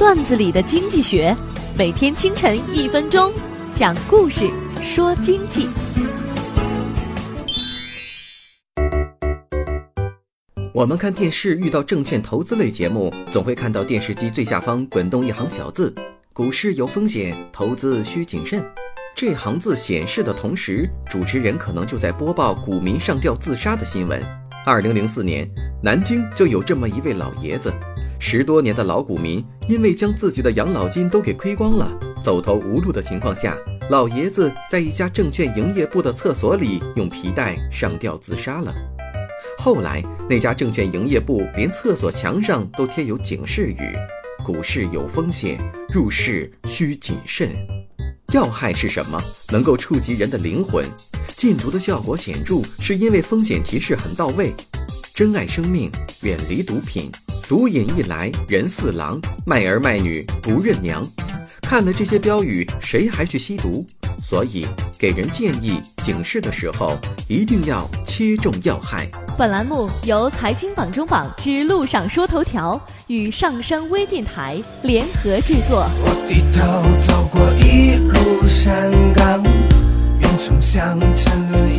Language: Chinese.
段子里的经济学，每天清晨一分钟，讲故事说经济。我们看电视遇到证券投资类节目，总会看到电视机最下方滚动一行小字：“股市有风险，投资需谨慎。”这行字显示的同时，主持人可能就在播报股民上吊自杀的新闻。二零零四年，南京就有这么一位老爷子，十多年的老股民，因为将自己的养老金都给亏光了，走投无路的情况下，老爷子在一家证券营业部的厕所里用皮带上吊自杀了。后来，那家证券营业部连厕所墙上都贴有警示语：“股市有风险，入市需谨慎。”要害是什么？能够触及人的灵魂，禁毒的效果显著，是因为风险提示很到位。珍爱生命，远离毒品，毒瘾一来人似狼，卖儿卖女不认娘。看了这些标语，谁还去吸毒？所以给人建议、警示的时候，一定要切中要害。本栏目由财经榜中榜之路上说头条与上山微电台联合制作。我低头走过一路山岗，远冲向沉沦。